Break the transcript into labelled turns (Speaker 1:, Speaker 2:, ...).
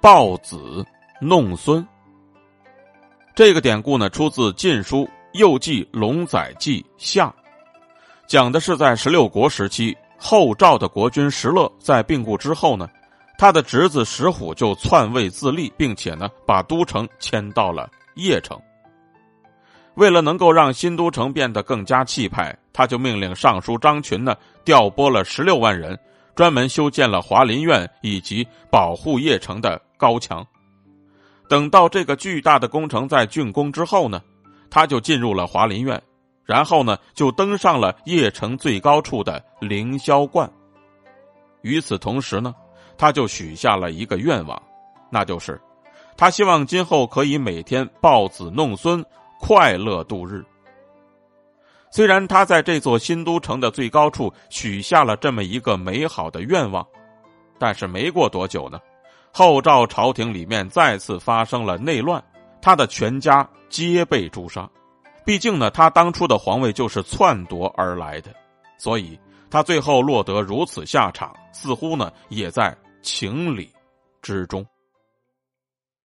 Speaker 1: 抱子弄孙。这个典故呢，出自《晋书·右记龙载记下》，讲的是在十六国时期，后赵的国君石勒在病故之后呢，他的侄子石虎就篡位自立，并且呢，把都城迁到了邺城。为了能够让新都城变得更加气派，他就命令尚书张群呢调拨了十六万人，专门修建了华林苑以及保护邺城的高墙。等到这个巨大的工程在竣工之后呢，他就进入了华林院，然后呢就登上了邺城最高处的凌霄观。与此同时呢，他就许下了一个愿望，那就是他希望今后可以每天抱子弄孙。快乐度日。虽然他在这座新都城的最高处许下了这么一个美好的愿望，但是没过多久呢，后赵朝廷里面再次发生了内乱，他的全家皆被诛杀。毕竟呢，他当初的皇位就是篡夺而来的，所以他最后落得如此下场，似乎呢也在情理之中。